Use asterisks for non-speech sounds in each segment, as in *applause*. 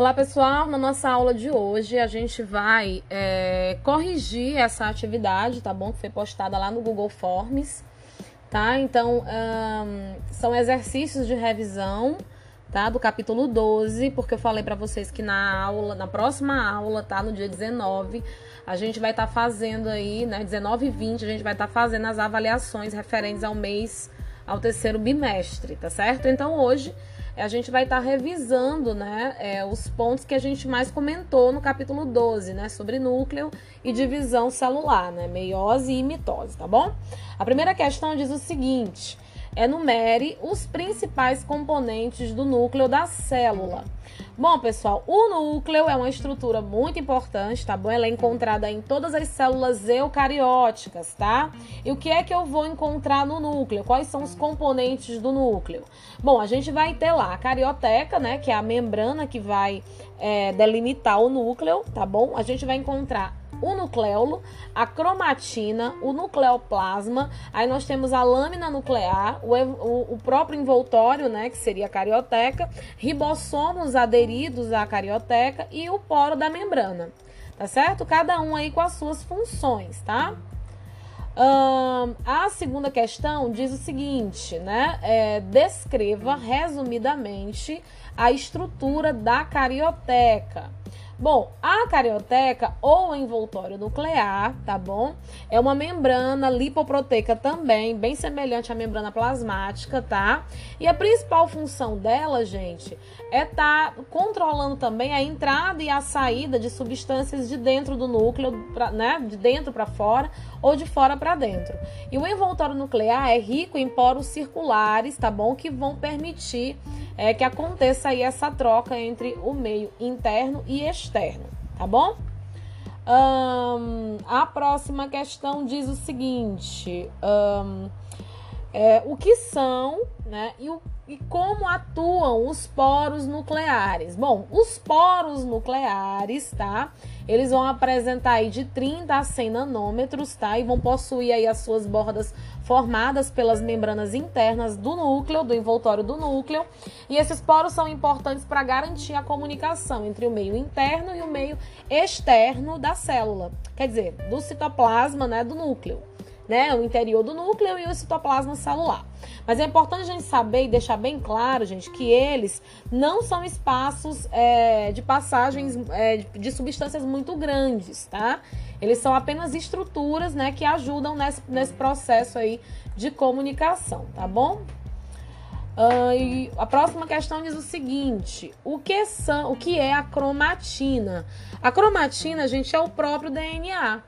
Olá pessoal, na nossa aula de hoje a gente vai é, corrigir essa atividade, tá bom? Que foi postada lá no Google Forms, tá? Então, são exercícios de revisão, tá? Do capítulo 12, porque eu falei para vocês que na aula, na próxima aula, tá? No dia 19, a gente vai estar tá fazendo aí, né? 19 e 20, a gente vai estar tá fazendo as avaliações referentes ao mês, ao terceiro bimestre, tá certo? Então, hoje a gente vai estar tá revisando né, é, os pontos que a gente mais comentou no capítulo 12, né, sobre núcleo e divisão celular, né, meiose e mitose, tá bom? A primeira questão diz o seguinte: enumere os principais componentes do núcleo da célula. Bom, pessoal, o núcleo é uma estrutura muito importante, tá bom? Ela é encontrada em todas as células eucarióticas, tá? E o que é que eu vou encontrar no núcleo? Quais são os componentes do núcleo? Bom, a gente vai ter lá a carioteca, né? Que é a membrana que vai é, delimitar o núcleo, tá bom? A gente vai encontrar o nucleolo, a cromatina, o nucleoplasma, aí nós temos a lâmina nuclear, o, o, o próprio envoltório, né, que seria a carioteca, ribossomos aderidos à carioteca e o poro da membrana, tá certo? Cada um aí com as suas funções, tá? Um, a segunda questão diz o seguinte, né? É, descreva resumidamente a estrutura da carioteca. Bom, a carioteca ou envoltório nuclear, tá bom? É uma membrana lipoproteica também, bem semelhante à membrana plasmática, tá? E a principal função dela, gente, é estar tá controlando também a entrada e a saída de substâncias de dentro do núcleo, pra, né? De dentro para fora ou de fora para dentro. E o envoltório nuclear é rico em poros circulares, tá bom? Que vão permitir é, que aconteça aí essa troca entre o meio interno e externo, tá bom? Um, a próxima questão diz o seguinte: um, é, o que são né, e, o, e como atuam os poros nucleares? Bom, os poros nucleares, tá? Eles vão apresentar aí de 30 a 100 nanômetros, tá? E vão possuir aí as suas bordas formadas pelas membranas internas do núcleo, do envoltório do núcleo. E esses poros são importantes para garantir a comunicação entre o meio interno e o meio externo da célula, quer dizer, do citoplasma, né, do núcleo né? O interior do núcleo e o citoplasma celular. Mas é importante a gente saber e deixar bem claro, gente, que eles não são espaços é, de passagens é, de substâncias muito grandes, tá? Eles são apenas estruturas, né, que ajudam nesse, nesse processo aí de comunicação, tá bom? Uh, e a próxima questão diz o seguinte: o que, são, o que é a cromatina? A cromatina, gente, é o próprio DNA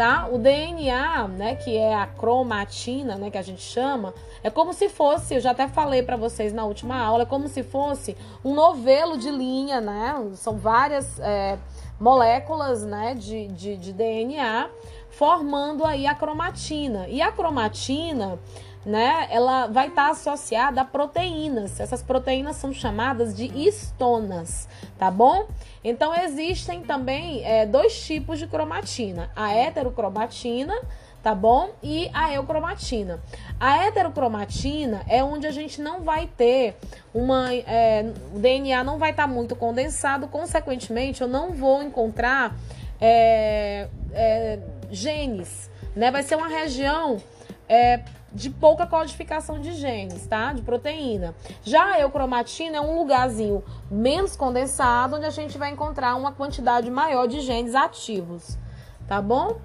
tá? O DNA, né, que é a cromatina, né, que a gente chama, é como se fosse, eu já até falei para vocês na última aula, é como se fosse um novelo de linha, né? São várias é, moléculas, né, de, de, de DNA formando aí a cromatina. E a cromatina né, ela vai estar tá associada a proteínas. Essas proteínas são chamadas de histonas, tá bom? Então existem também é, dois tipos de cromatina: a heterocromatina, tá bom? E a eucromatina. A heterocromatina é onde a gente não vai ter uma. É, o DNA não vai estar tá muito condensado, consequentemente, eu não vou encontrar é, é genes, né? Vai ser uma região é, de pouca codificação de genes, tá? De proteína. Já a eucromatina é um lugarzinho menos condensado, onde a gente vai encontrar uma quantidade maior de genes ativos, tá bom?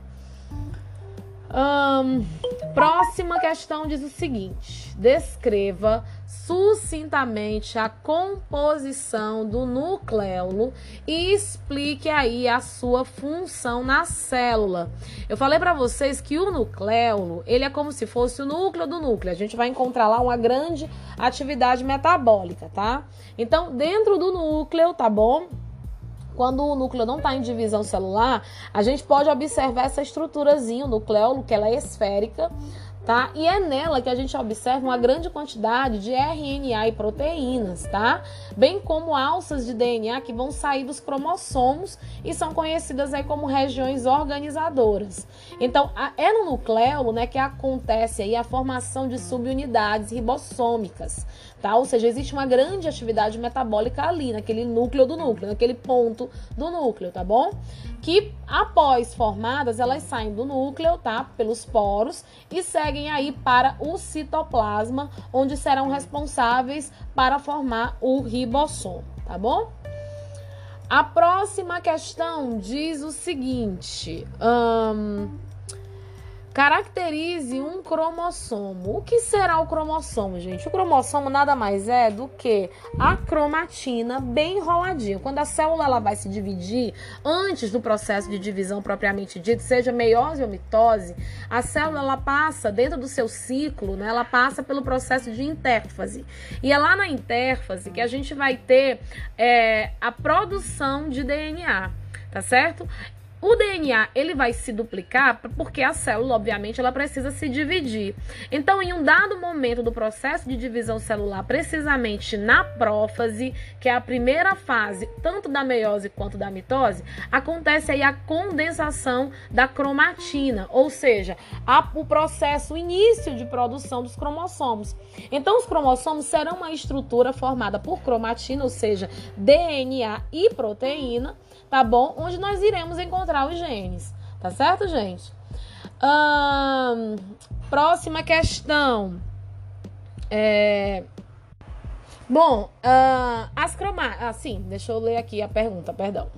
Um, próxima questão diz o seguinte: descreva sucintamente a composição do nucleolo e explique aí a sua função na célula. Eu falei para vocês que o nucleolo, ele é como se fosse o núcleo do núcleo. A gente vai encontrar lá uma grande atividade metabólica, tá? Então, dentro do núcleo, tá bom? Quando o núcleo não está em divisão celular, a gente pode observar essa estruturazinha, o nucleolo, que ela é esférica, tá? E é nela que a gente observa uma grande quantidade de RNA e proteínas, tá? Bem como alças de DNA que vão sair dos cromossomos e são conhecidas aí como regiões organizadoras. Então, é no nucleolo, né, que acontece aí a formação de subunidades ribossômicas, tá? Ou seja, existe uma grande atividade metabólica ali, naquele núcleo do núcleo, naquele ponto do núcleo, tá bom? Que após formadas, elas saem do núcleo, tá? Pelos poros e seguem aí para o citoplasma, onde serão responsáveis para formar o ribossomo, tá bom? A próxima questão diz o seguinte: hum, Caracterize um cromossomo. O que será o cromossomo, gente? O cromossomo nada mais é do que a cromatina bem enroladinha. Quando a célula ela vai se dividir, antes do processo de divisão propriamente dito, seja meiose ou mitose, a célula ela passa dentro do seu ciclo, né? Ela passa pelo processo de intérfase. E é lá na intérfase que a gente vai ter é, a produção de DNA tá certo? O DNA ele vai se duplicar porque a célula, obviamente, ela precisa se dividir. Então, em um dado momento do processo de divisão celular, precisamente na prófase, que é a primeira fase, tanto da meiose quanto da mitose, acontece aí a condensação da cromatina, ou seja, a, o processo, o início de produção dos cromossomos. Então, os cromossomos serão uma estrutura formada por cromatina, ou seja, DNA e proteína tá bom? Onde nós iremos encontrar os genes, tá certo, gente? Hum, próxima questão. É... Bom, uh, as cromátides. Ah, sim, deixa eu ler aqui a pergunta, perdão.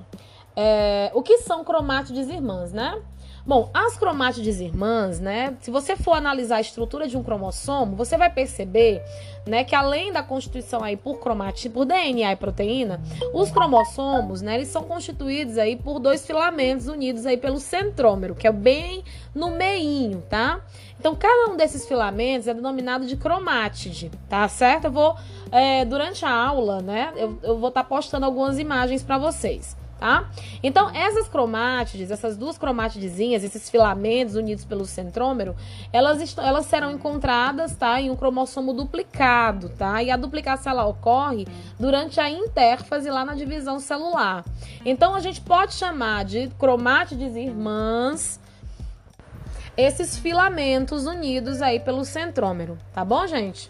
É, o que são cromátides irmãs, né? Bom, as cromátides irmãs, né? Se você for analisar a estrutura de um cromossomo, você vai perceber, né, que além da constituição aí por cromatina, por DNA e proteína, os cromossomos, né, eles são constituídos aí por dois filamentos unidos aí pelo centrômero, que é bem no meinho, tá? Então, cada um desses filamentos é denominado de cromátide, tá certo? Eu vou, é, durante a aula, né, eu, eu vou estar tá postando algumas imagens para vocês tá? Então, essas cromátides, essas duas cromátidezinhas, esses filamentos unidos pelo centrômero, elas, elas serão encontradas, tá? Em um cromossomo duplicado, tá? E a duplicação, ela ocorre durante a intérfase lá na divisão celular. Então, a gente pode chamar de cromátides irmãs esses filamentos unidos aí pelo centrômero, tá bom, gente?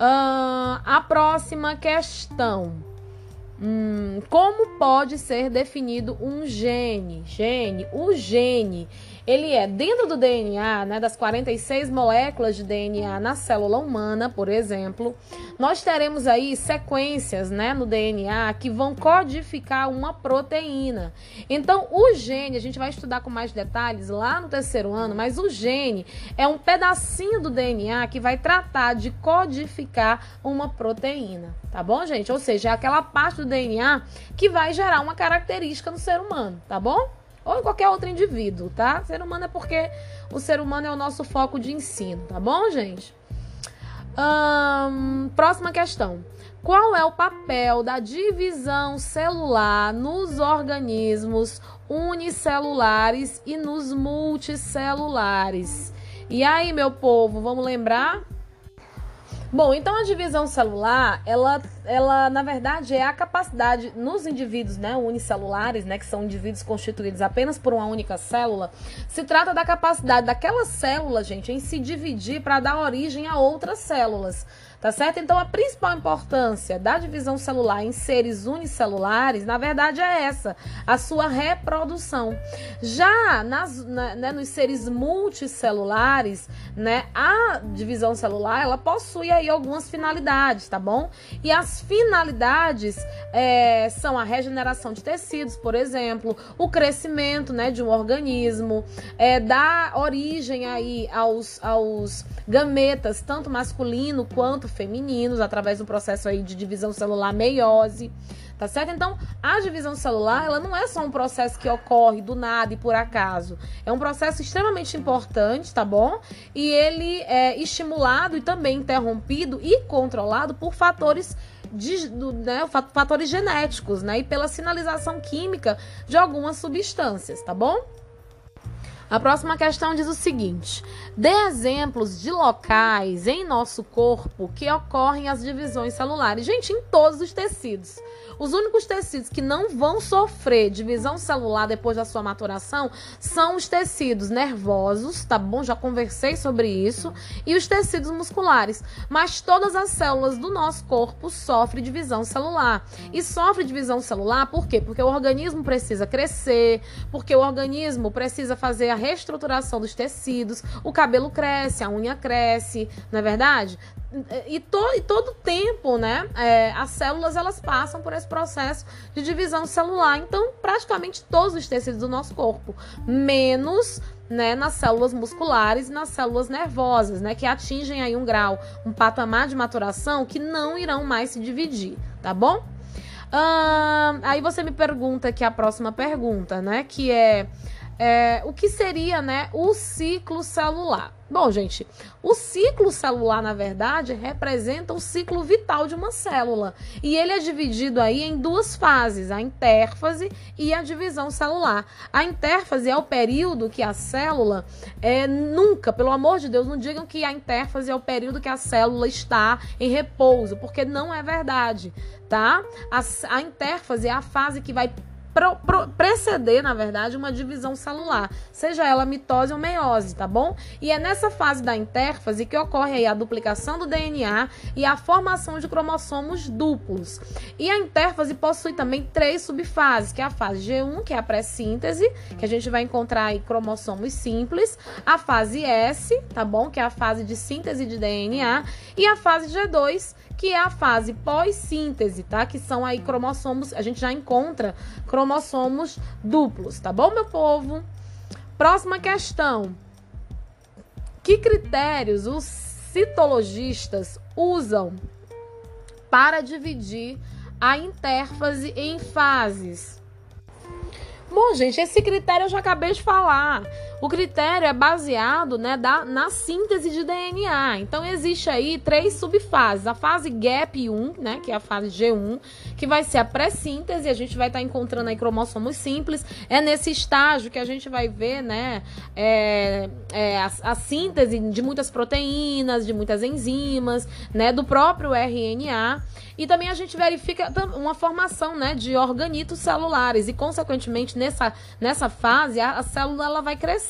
Uh, a próxima questão. Hum, como pode ser definido um gene? Gene, o gene ele é dentro do DNA, né, das 46 moléculas de DNA na célula humana, por exemplo, nós teremos aí sequências, né, no DNA que vão codificar uma proteína. Então, o gene, a gente vai estudar com mais detalhes lá no terceiro ano, mas o gene é um pedacinho do DNA que vai tratar de codificar uma proteína, tá bom, gente? Ou seja, é aquela parte do DNA que vai gerar uma característica no ser humano, tá bom? Ou em qualquer outro indivíduo, tá? Ser humano é porque o ser humano é o nosso foco de ensino, tá bom, gente? próxima questão. Qual é o papel da divisão celular nos organismos unicelulares e nos multicelulares? E aí, meu povo, vamos lembrar? Bom, então a divisão celular, ela, ela na verdade é a capacidade nos indivíduos, né, unicelulares, né, que são indivíduos constituídos apenas por uma única célula, se trata da capacidade daquela célula, gente, em se dividir para dar origem a outras células. Tá certo? Então, a principal importância da divisão celular em seres unicelulares, na verdade, é essa: a sua reprodução. Já nas, na, né, nos seres multicelulares, né, a divisão celular ela possui aí algumas finalidades, tá bom? E as finalidades é, são a regeneração de tecidos, por exemplo, o crescimento né, de um organismo, é, dar origem aí aos, aos gametas, tanto masculino quanto femininos, através do processo aí de divisão celular meiose, tá certo? Então, a divisão celular, ela não é só um processo que ocorre do nada e por acaso. É um processo extremamente importante, tá bom? E ele é estimulado e também interrompido e controlado por fatores de, do, né, fatores genéticos, né? E pela sinalização química de algumas substâncias, tá bom? A próxima questão diz o seguinte: dê exemplos de locais em nosso corpo que ocorrem as divisões celulares. Gente, em todos os tecidos. Os únicos tecidos que não vão sofrer divisão celular depois da sua maturação são os tecidos nervosos, tá bom? Já conversei sobre isso, e os tecidos musculares. Mas todas as células do nosso corpo sofrem divisão celular. E sofre divisão celular por quê? Porque o organismo precisa crescer, porque o organismo precisa fazer a reestruturação dos tecidos, o cabelo cresce, a unha cresce, não é verdade? e, to, e todo tempo, né, é, as células elas passam por esse processo de divisão celular. Então, praticamente todos os tecidos do nosso corpo, menos né, nas células musculares e nas células nervosas, né, que atingem aí um grau, um patamar de maturação que não irão mais se dividir, tá bom? aí você me pergunta aqui a próxima pergunta, né, que é é, o que seria né, o ciclo celular? Bom, gente, o ciclo celular, na verdade, representa o ciclo vital de uma célula. E ele é dividido aí em duas fases, a intérfase e a divisão celular. A intérfase é o período que a célula é, nunca, pelo amor de Deus, não digam que a intérfase é o período que a célula está em repouso, porque não é verdade, tá? A, a intérfase é a fase que vai pro, pro, preceder, na verdade, uma divisão celular, seja ela mitose ou meiose, tá bom? E é nessa fase da intérfase que ocorre a duplicação do DNA e a formação de cromossomos duplos. E a intérfase possui também três subfases, que é a fase G1, que é a pré-síntese, que a gente vai encontrar aí cromossomos simples, a fase S, tá bom? Que é a fase de síntese de DNA, e a fase G2, que é a fase pós-síntese, tá? Que são aí cromossomos, a gente já encontra cromossomos duplos, tá bom, meu povo? Próxima questão. Que critérios os citologistas usam para dividir a intérfase em fases? Bom, gente, esse critério eu já acabei de falar. O critério é baseado né, da, na síntese de DNA. Então, existe aí três subfases. A fase GAP 1, né, que é a fase G1, que vai ser a pré-síntese. A gente vai estar tá encontrando aí cromossomos simples. É nesse estágio que a gente vai ver né, é, é, a, a, síntese de muitas proteínas, de muitas enzimas, né, do próprio RNA. E também a gente verifica uma formação né, de organitos celulares. E, consequentemente, nessa, nessa fase, a, a célula ela vai crescer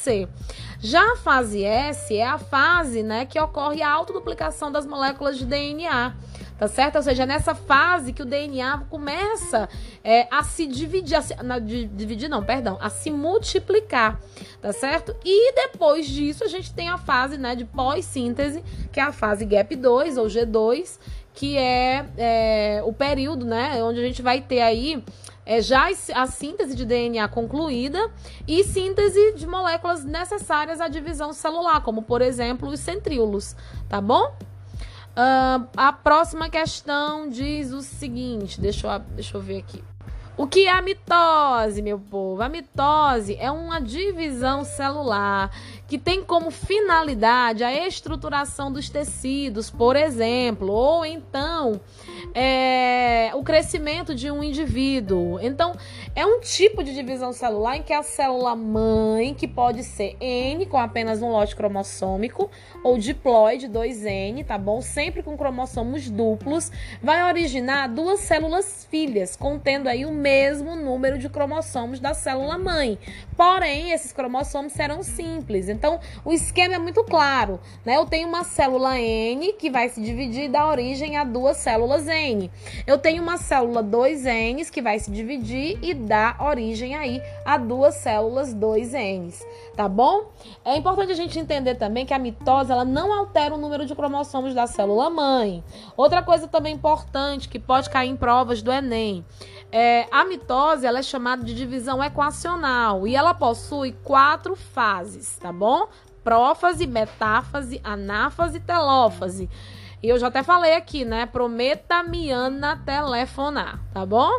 Já a fase S é a fase né, que ocorre a autoduplicação das moléculas de DNA. Tá certo? Ou seja, é nessa fase que o DNA começa é, a se dividir, a se, de, dividir não, perdão, a se multiplicar, tá certo? E depois disso a gente tem a fase né, de pós-síntese, que é a fase GAP2 ou G2, que é, é o período, né, onde a gente vai ter aí é, já a síntese de DNA concluída e síntese de moléculas necessárias à divisão celular, como por exemplo os centríolos, tá bom? Uh, a próxima questão diz o seguinte: deixa eu, deixa eu ver aqui. O que é a mitose, meu povo? A mitose é uma divisão celular que tem como finalidade a estruturação dos tecidos, por exemplo, ou então é, o crescimento de um indivíduo. Então, é um tipo de divisão celular em que a célula mãe, que pode ser N com apenas um lote cromossômico, ou diploide 2N, tá bom? Sempre com cromossomos duplos, vai originar duas células filhas, contendo aí o mesmo número de cromossomos da célula mãe. Porém, esses cromossomos serão simples. Então, o esquema é muito claro, né? Eu tenho uma célula N que vai se dividir e dar origem a duas células N. Eu tenho uma célula 2N que vai se dividir e dar origem aí a duas células 2N, tá bom? É importante a gente entender também que a mitose ela não altera o número de cromossomos da célula mãe. Outra coisa também importante que pode cair em provas do ENEM é, a mitose ela é chamada de divisão equacional e ela possui quatro fases, tá bom? Prófase, metáfase, anáfase e telófase. E eu já até falei aqui, né? Prometa Miana telefonar, tá bom?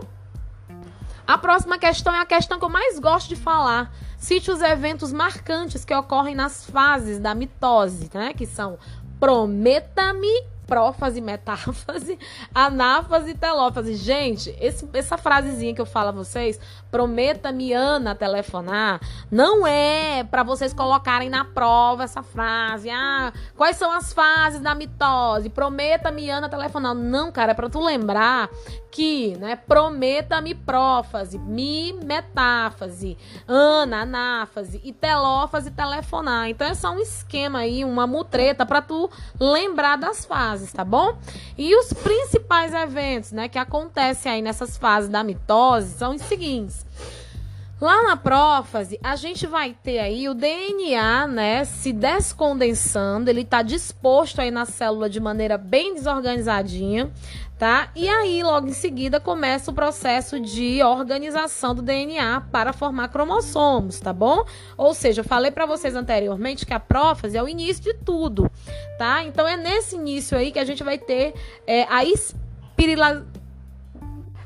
A próxima questão é a questão que eu mais gosto de falar. Cite os eventos marcantes que ocorrem nas fases da mitose, né? Que são prometa-me prófase, metáfase, *laughs* anáfase e telófase. Gente, esse, essa frasezinha que eu falo a vocês, prometa-me Ana telefonar, não é para vocês colocarem na prova essa frase. Ah, quais são as fases da mitose? Prometa-me Ana telefonar. Não, cara, é para tu lembrar que, né, prometa-me prófase, mi metáfase, ana anáfase e telófase telefonar. Então é só um esquema aí, uma mutreta para tu lembrar das fases, tá bom? E os principais eventos, né, que acontecem aí nessas fases da mitose são os seguintes. Lá na prófase, a gente vai ter aí o DNA, né, se descondensando, ele está disposto aí na célula de maneira bem desorganizadinha, tá? E aí, logo em seguida, começa o processo de organização do DNA para formar cromossomos, tá bom? Ou seja, eu falei para vocês anteriormente que a prófase é o início de tudo, tá? Então é nesse início aí que a gente vai ter é, a espirila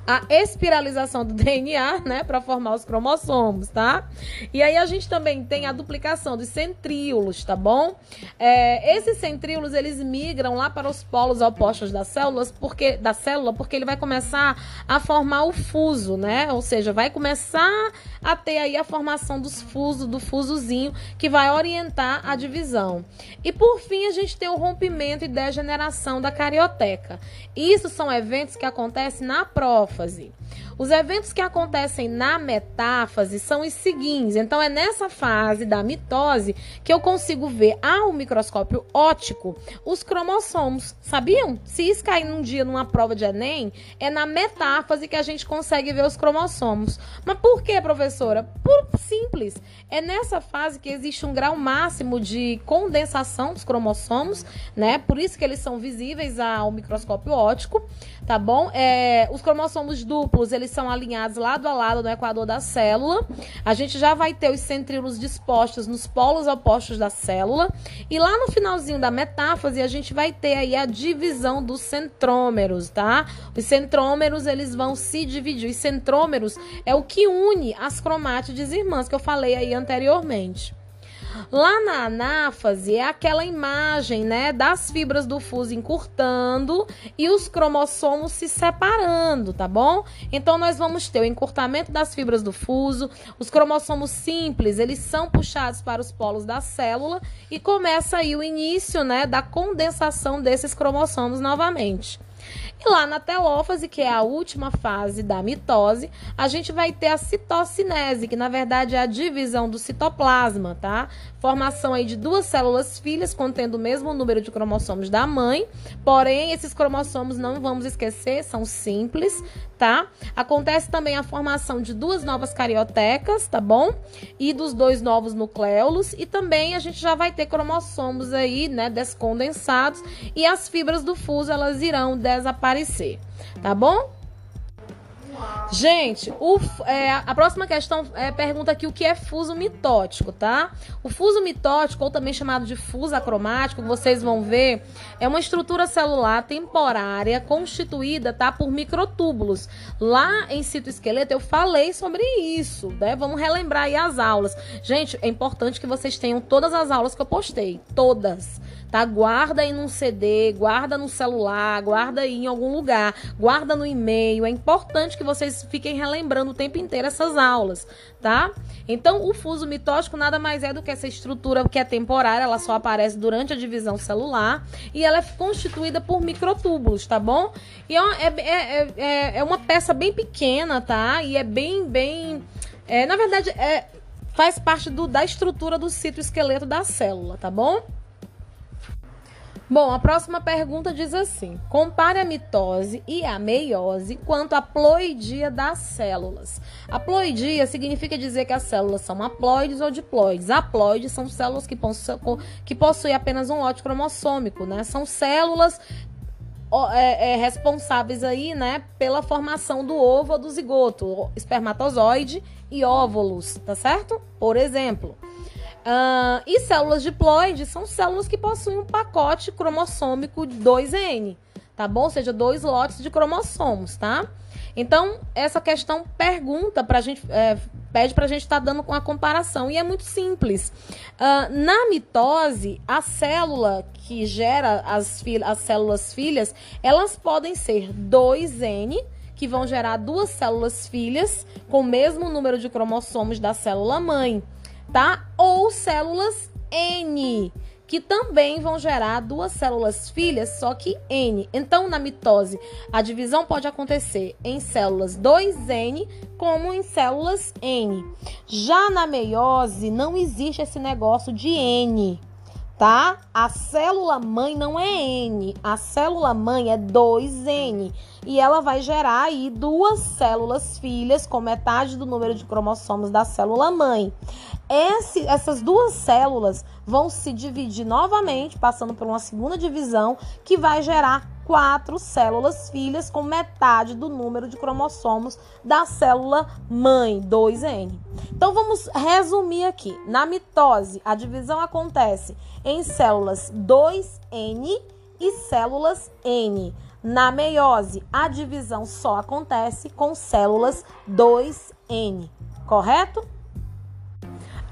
a espiralização do *laughs* DNA, né, para formar os cromossomos, tá? E aí a gente também tem a duplicação dos centríolos, tá bom? É, esses centríolos eles migram lá para os polos opostos das células, porque da célula, porque ele vai começar a formar o fuso, né? Ou seja, vai começar a ter aí a formação dos fusos, do fusozinho que vai orientar a divisão. E por fim a gente tem o rompimento e degeneração da carioteca. Isso são eventos que acontecem na prova metáfase. Os eventos que acontecem na metáfase são os seguintes. Então, é nessa fase da mitose que eu consigo ver ao microscópio óptico os cromossomos. Sabiam? Se isso cair num dia numa prova de Enem, é na metáfase que a gente consegue ver os cromossomos. Mas por que, professora? Por simples. É nessa fase que existe um grau máximo de condensação dos cromossomos, né? Por isso que eles são visíveis ao microscópio óptico, tá bom? É, os cromossomos duplos, eles são alinhados lado a lado no equador da célula. A gente já vai ter os centríolos dispostos nos polos opostos da célula. E lá no finalzinho da metáfase, a gente vai ter aí a divisão dos centrômeros, tá? Os centrômeros, eles vão se dividir. Os centrômeros é o que une as cromátides irmãs que eu falei aí anteriormente. Lá na anáfase é aquela imagem, né, das fibras do fuso encurtando e os cromossomos se separando, tá bom? Então nós vamos ter o encurtamento das fibras do fuso, os cromossomos simples, eles são puxados para os polos da célula e começa aí o início, né, da condensação desses cromossomos novamente. E lá na telófase, que é a última fase da mitose, a gente vai ter a citocinese, que na verdade é a divisão do citoplasma, tá? Formação aí de duas células filhas contendo o mesmo número de cromossomos da mãe, porém esses cromossomos não vamos esquecer, são simples, tá? Acontece também a formação de duas novas cariotecas, tá bom? E dos dois novos nucleolos e também a gente já vai ter cromossomos aí, né, descondensados e as fibras do fuso elas irão desaparecer, tá bom? Gente, o, é, a próxima questão é, pergunta aqui o que é fuso mitótico, tá? O fuso mitótico, ou também chamado de fuso acromático, vocês vão ver, é uma estrutura celular temporária constituída, tá, por microtúbulos. Lá em citoesqueleto eu falei sobre isso, né? Vamos relembrar aí as aulas. Gente, é importante que vocês tenham todas as aulas que eu postei, todas tá? Guarda aí num CD, guarda no celular, guarda aí em algum lugar, guarda no e-mail. É importante que vocês fiquem relembrando o tempo inteiro essas aulas, tá? Então, o fuso mitótico nada mais é do que essa estrutura que é temporária, ela só aparece durante a divisão celular e ela é constituída por microtúbulos, tá bom? E é, é, é, é, é uma peça bem pequena, tá? E é bem, bem. É, na verdade, é, faz parte do, da estrutura do citoesqueleto da célula, tá bom? Bom, a próxima pergunta diz assim: compare a mitose e a meiose quanto à ploidia das células. A ploidia significa dizer que as células são haploides ou diploides. Haploides são células que, que possuem apenas um lote cromossômico, né? São células é, é, responsáveis aí, né, pela formação do ovo ou do zigoto, espermatozoide e óvulos, tá certo? Por exemplo. Uh, e células diploides são células que possuem um pacote cromossômico 2N, tá bom? Ou seja, dois lotes de cromossomos, tá? Então, essa questão pergunta para a gente é, pede para a gente estar tá dando com a comparação. E é muito simples. Uh, na mitose, a célula que gera as, as células filhas, elas podem ser 2N, que vão gerar duas células filhas com o mesmo número de cromossomos da célula mãe, tá? Ou células N, que também vão gerar duas células filhas, só que N. Então, na mitose, a divisão pode acontecer em células 2N como em células N. Já na meiose, não existe esse negócio de N, tá? A célula mãe não é N, a célula mãe é 2N e ela vai gerar aí duas células filhas com metade do número de cromossomos da célula mãe. Esse, essas duas células vão se dividir novamente, passando por uma segunda divisão, que vai gerar quatro células filhas com metade do número de cromossomos da célula mãe, 2N. Então vamos resumir aqui. Na mitose, a divisão acontece em células 2N e células N. Na meiose, a divisão só acontece com células 2N, correto?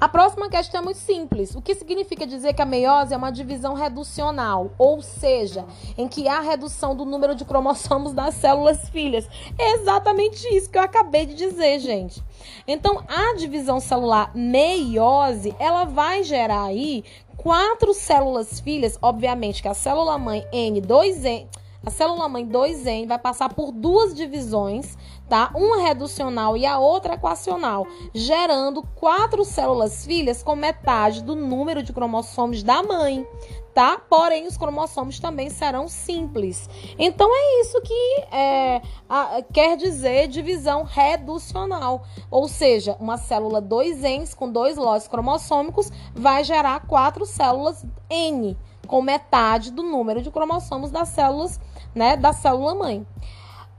A próxima questão é muito simples. O que significa dizer que a meiose é uma divisão reducional, ou seja, em que há redução do número de cromossomos das células filhas? É exatamente isso que eu acabei de dizer, gente. Então, a divisão celular meiose, ela vai gerar aí quatro células filhas, obviamente que a célula mãe N2N a célula mãe 2N vai passar por duas divisões, tá? Uma reducional e a outra equacional, gerando quatro células filhas com metade do número de cromossomos da mãe, tá? Porém, os cromossomos também serão simples. Então, é isso que é, a, quer dizer divisão reducional. Ou seja, uma célula 2N com dois lotes cromossômicos vai gerar quatro células N, com metade do número de cromossomos das células né, da célula mãe.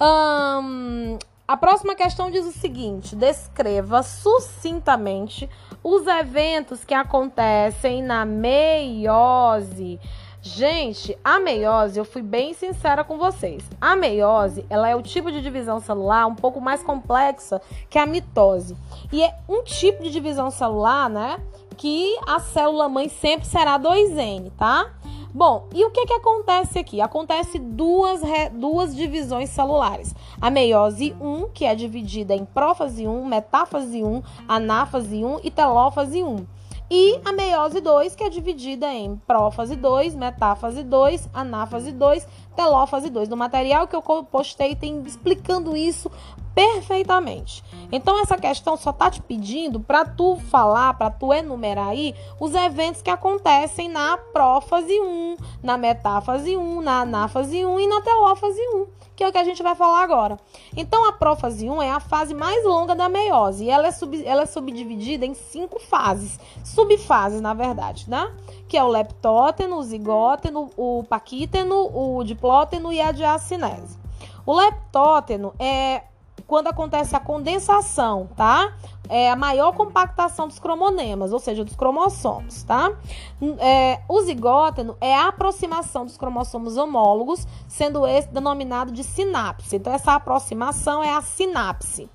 Um, a próxima questão diz o seguinte: descreva sucintamente os eventos que acontecem na meiose. Gente, a meiose, eu fui bem sincera com vocês. A meiose, ela é o tipo de divisão celular um pouco mais complexa que a mitose. E é um tipo de divisão celular, né, que a célula mãe sempre será 2N, tá? Bom, e o que, que acontece aqui? Acontece duas, duas divisões celulares. A meiose 1, que é dividida em prófase 1, metáfase 1, anáfase 1 e telófase 1. E a meiose 2, que é dividida em prófase 2, metáfase 2, anáfase 2, telófase 2. No material que eu postei tem explicando isso perfeitamente. Então essa questão só tá te pedindo para tu falar, para tu enumerar aí os eventos que acontecem na prófase 1, na metáfase 1, na anáfase 1 e na telófase 1 que é o que a gente vai falar agora. Então, a prófase 1 é a fase mais longa da meiose e ela é, sub, ela é subdividida em cinco fases, subfases, na verdade, né? Que é o leptóteno, o zigóteno, o paquíteno, o diplóteno e a diacinese. O leptóteno é quando acontece a condensação, tá? É a maior compactação dos cromonemas, ou seja, dos cromossomos, tá? É, o zigóteno é a aproximação dos cromossomos homólogos, sendo esse denominado de sinapse. Então, essa aproximação é a sinapse.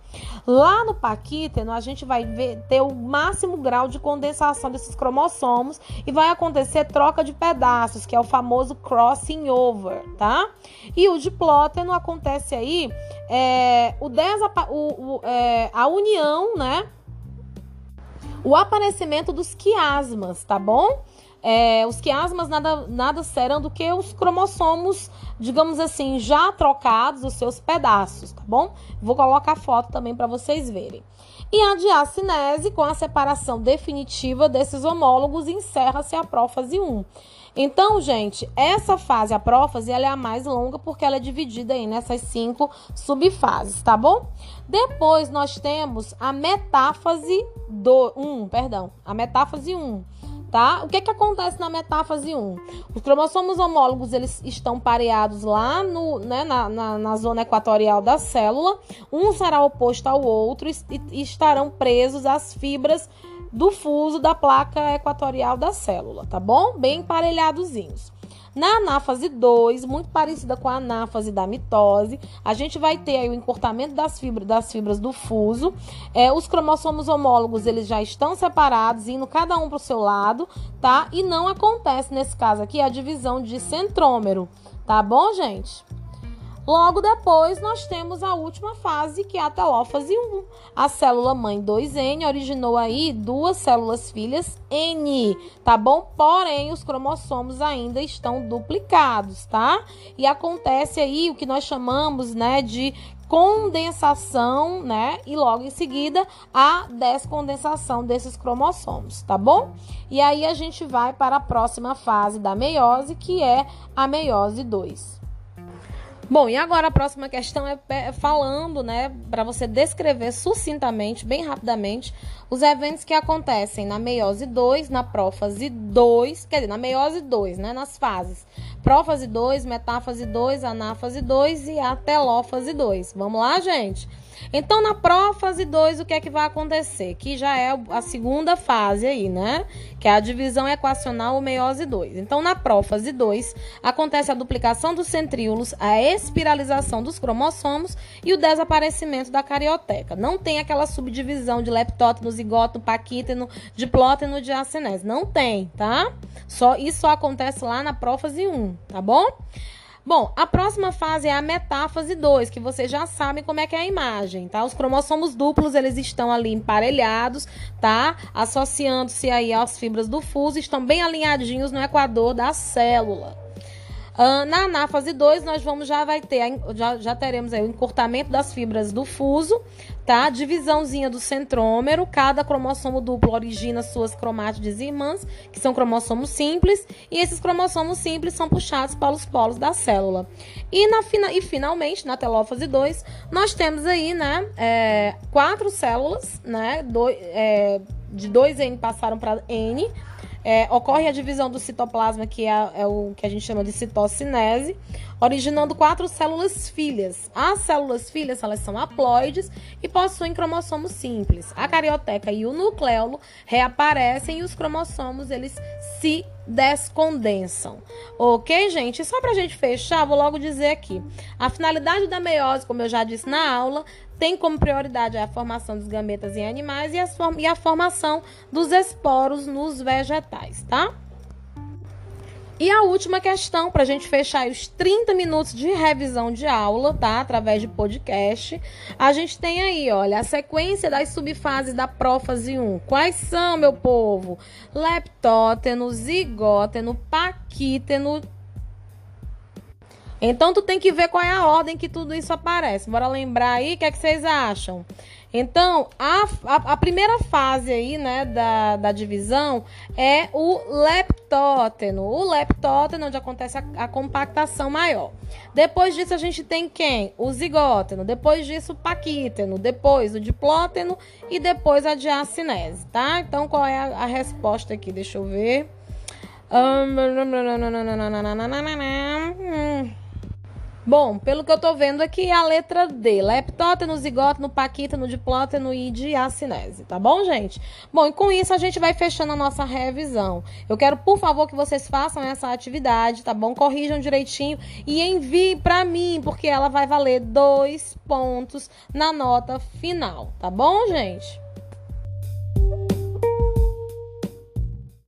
Lá no paquíteno, a gente vai ver, ter o máximo grau de condensação desses cromossomos e vai acontecer troca de pedaços, que é o famoso crossing over, tá? E o diplóteno acontece aí é, o, o, o é, a união, né? O aparecimento dos quiasmas, tá bom? É, os quiasmas nada, nada serão do que os cromossomos, digamos assim, já trocados, os seus pedaços, tá bom? Vou colocar foto também para vocês verem. E a diacinese, com a separação definitiva desses homólogos, encerra-se a prófase 1. Então, gente, essa fase, a prófase, ela é a mais longa porque ela é dividida aí nessas cinco subfases, tá bom? Depois nós temos a metáfase do 1, um, perdão, a metáfase 1 tá? O que que acontece na metáfase 1? Os cromossomos homólogos, eles estão pareados lá no, né, na, na, na zona equatorial da célula. Um será oposto ao outro e, e estarão presos às fibras do fuso da placa equatorial da célula, tá bom? Bem emparelhadozinhos. Na anáfase 2, muito parecida com a anáfase da mitose, a gente vai ter aí o encurtamento das fibras, das fibras do fuso. É, os cromossomos homólogos, eles já estão separados, indo cada um para o seu lado, tá? E não acontece, nesse caso aqui, a divisão de centrômero, tá bom, gente? Logo depois, nós temos a última fase, que é a telófase 1. A célula mãe 2N originou aí duas células filhas N, tá bom? Porém, os cromossomos ainda estão duplicados, tá? E acontece aí o que nós chamamos, né, de condensação, né? E logo em seguida a descondensação desses cromossomos, tá bom? E aí a gente vai para a próxima fase da meiose, que é a meiose 2. Bom, e agora a próxima questão é, é falando, né, para você descrever sucintamente, bem rapidamente, os eventos que acontecem na meiose 2, na prófase 2, quer dizer, na meiose 2, né, nas fases. Prófase 2, metáfase 2, anáfase 2 e a telófase 2. Vamos lá, gente? Então, na prófase 2, o que é que vai acontecer? Que já é a segunda fase aí, né? Que é a divisão equacional ou meiose 2. Então, na prófase 2, acontece a duplicação dos centríolos, a espiralização dos cromossomos e o desaparecimento da carioteca. Não tem aquela subdivisão de leptóteno, zigótono, paquíteno, diplóteno, diacinese. Não tem, tá? Só, isso só acontece lá na prófase 1, tá bom? Bom, a próxima fase é a metáfase 2, que vocês já sabem como é que é a imagem, tá? Os cromossomos duplos, eles estão ali emparelhados, tá? Associando-se aí às fibras do fuso, estão bem alinhadinhos no equador da célula. Uh, na anáfase 2, nós vamos já vai ter, já, já teremos aí o encurtamento das fibras do fuso, tá? Divisãozinha do centrômero, cada cromossomo duplo origina suas cromátides irmãs, que são cromossomos simples, e esses cromossomos simples são puxados para os polos da célula. E, na, e finalmente, na telófase 2, nós temos aí, né, é, quatro células, né, do, é, de 2N passaram para N, é, ocorre a divisão do citoplasma, que é, é, o que a gente chama de citocinese, originando quatro células filhas. As células filhas elas são haploides e possuem cromossomos simples. A carioteca e o nucleolo reaparecem e os cromossomos eles se descondensam. Ok, gente? Só para a gente fechar, vou logo dizer aqui. A finalidade da meiose, como eu já disse na aula, tem como prioridade a formação dos gametas em animais e a, e a formação dos esporos nos vegetais, tá? E a última questão, para a gente fechar os 30 minutos de revisão de aula, tá? Através de podcast. A gente tem aí, olha, a sequência das subfases da prófase 1. Quais são, meu povo? Leptóteno, zigóteno, paquíteno, então tu tem que ver qual é a ordem que tudo isso aparece. Bora lembrar aí, o que é que vocês acham? Então, a, a, a, primeira fase aí, né, da, da divisão é o leptóteno. O leptóteno, onde acontece a, a, compactação maior. Depois disso, a gente tem quem? O zigóteno. Depois disso, o paquíteno. Depois, o diplóteno. E depois, a diacinese, tá? Então, qual é a, a resposta aqui? Deixa eu ver. Um... Bom, pelo que eu tô vendo aqui, a letra D. Leptóteno, zigóteno, paquíteno, diplóteno e diacinese. Tá bom, gente? Bom, e com isso a gente vai fechando a nossa revisão. Eu quero, por favor, que vocês façam essa atividade, tá bom? Corrijam direitinho e enviem para mim, porque ela vai valer dois pontos na nota final. Tá bom, gente?